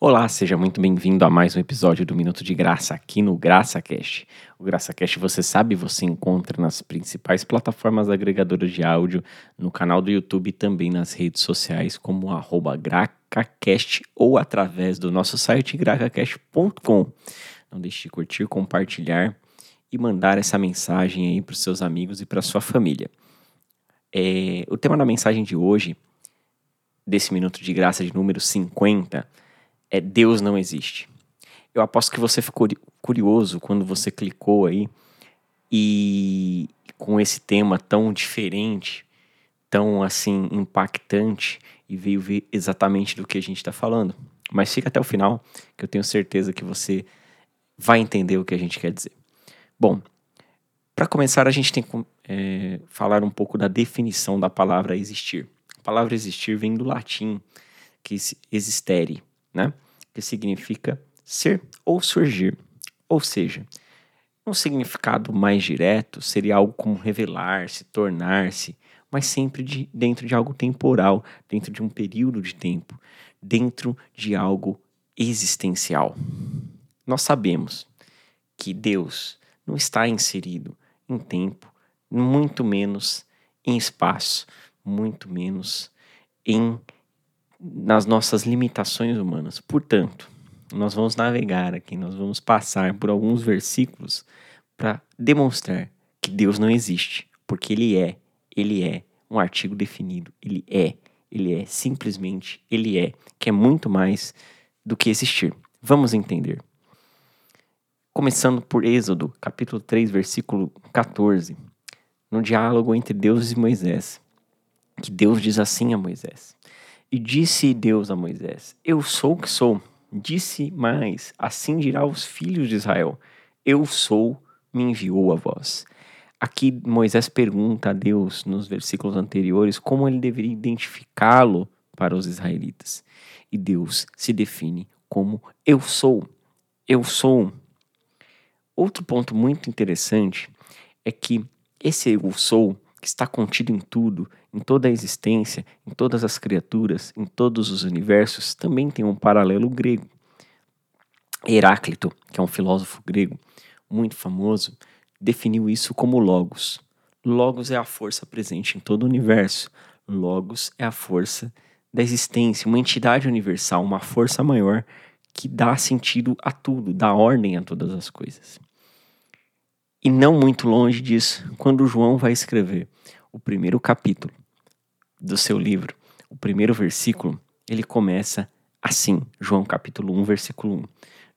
Olá, seja muito bem-vindo a mais um episódio do Minuto de Graça aqui no GraçaCast. O GraçaCast, você sabe, você encontra nas principais plataformas agregadoras de áudio, no canal do YouTube e também nas redes sociais como GracaCast ou através do nosso site gracacast.com. Não deixe de curtir, compartilhar e mandar essa mensagem aí para os seus amigos e para sua família. É, o tema da mensagem de hoje, desse Minuto de Graça de número 50, é Deus não existe. Eu aposto que você ficou curioso quando você clicou aí e com esse tema tão diferente, tão assim impactante e veio ver exatamente do que a gente está falando. Mas fica até o final, que eu tenho certeza que você vai entender o que a gente quer dizer. Bom, para começar, a gente tem que é, falar um pouco da definição da palavra existir. A palavra existir vem do latim, que existere, né? Que significa ser ou surgir. Ou seja, um significado mais direto seria algo como revelar-se, tornar-se, mas sempre de, dentro de algo temporal, dentro de um período de tempo, dentro de algo existencial. Nós sabemos que Deus não está inserido em tempo, muito menos em espaço, muito menos em nas nossas limitações humanas. Portanto, nós vamos navegar aqui, nós vamos passar por alguns versículos para demonstrar que Deus não existe, porque ele é, ele é um artigo definido, ele é, ele é simplesmente, ele é, que é muito mais do que existir. Vamos entender. Começando por Êxodo, capítulo 3, versículo 14, no diálogo entre Deus e Moisés, que Deus diz assim a Moisés: e disse Deus a Moisés: Eu sou o que sou. Disse mais: Assim dirá aos filhos de Israel: Eu sou, me enviou a vós. Aqui Moisés pergunta a Deus, nos versículos anteriores, como ele deveria identificá-lo para os israelitas. E Deus se define como Eu sou. Eu sou. Outro ponto muito interessante é que esse Eu sou que está contido em tudo, em toda a existência, em todas as criaturas, em todos os universos, também tem um paralelo grego. Heráclito, que é um filósofo grego muito famoso, definiu isso como Logos. Logos é a força presente em todo o universo. Logos é a força da existência, uma entidade universal, uma força maior que dá sentido a tudo, dá ordem a todas as coisas. E não muito longe disso, quando João vai escrever o primeiro capítulo do seu livro, o primeiro versículo, ele começa assim, João capítulo 1, versículo 1.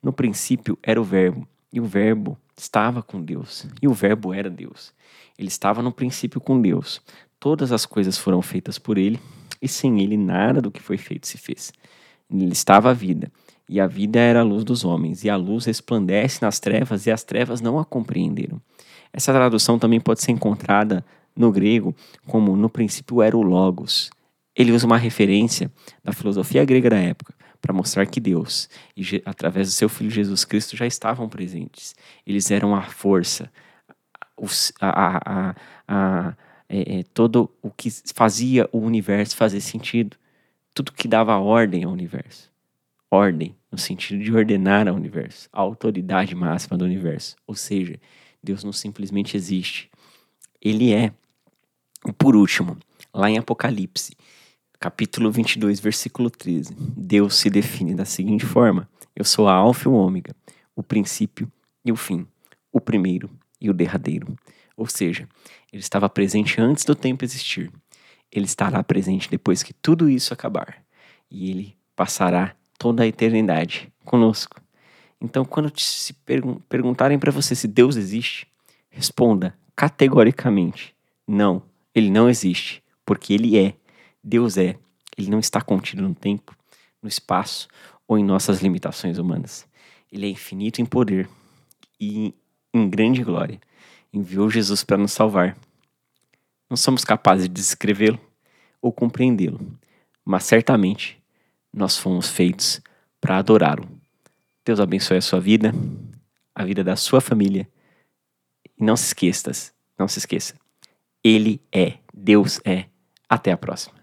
No princípio era o verbo, e o verbo estava com Deus, e o verbo era Deus. Ele estava no princípio com Deus. Todas as coisas foram feitas por ele, e sem ele nada do que foi feito se fez. Nele estava a vida, e a vida era a luz dos homens, e a luz resplandece nas trevas, e as trevas não a compreenderam. Essa tradução também pode ser encontrada no grego como no princípio era o Logos. Ele usa uma referência da filosofia grega da época para mostrar que Deus, e através do seu Filho Jesus Cristo, já estavam presentes. Eles eram a força, a, a, a, é, é, todo o que fazia o universo fazer sentido, tudo que dava ordem ao universo ordem, no sentido de ordenar ao universo, a autoridade máxima do universo. Ou seja, Deus não simplesmente existe. Ele é. E por último, lá em Apocalipse, capítulo 22, versículo 13, Deus se define da seguinte forma: Eu sou a Alfa e o Ômega, o princípio e o fim, o primeiro e o derradeiro. Ou seja, ele estava presente antes do tempo existir. Ele estará presente depois que tudo isso acabar. E ele passará toda a eternidade conosco. Então, quando se pergun perguntarem para você se Deus existe, responda categoricamente: não, ele não existe, porque ele é. Deus é. Ele não está contido no tempo, no espaço ou em nossas limitações humanas. Ele é infinito em poder e em grande glória. Enviou Jesus para nos salvar. Não somos capazes de descrevê-lo ou compreendê-lo, mas certamente nós fomos feitos para adorá-lo. Deus abençoe a sua vida, a vida da sua família. E não se esqueça, não se esqueça. Ele é, Deus é. Até a próxima.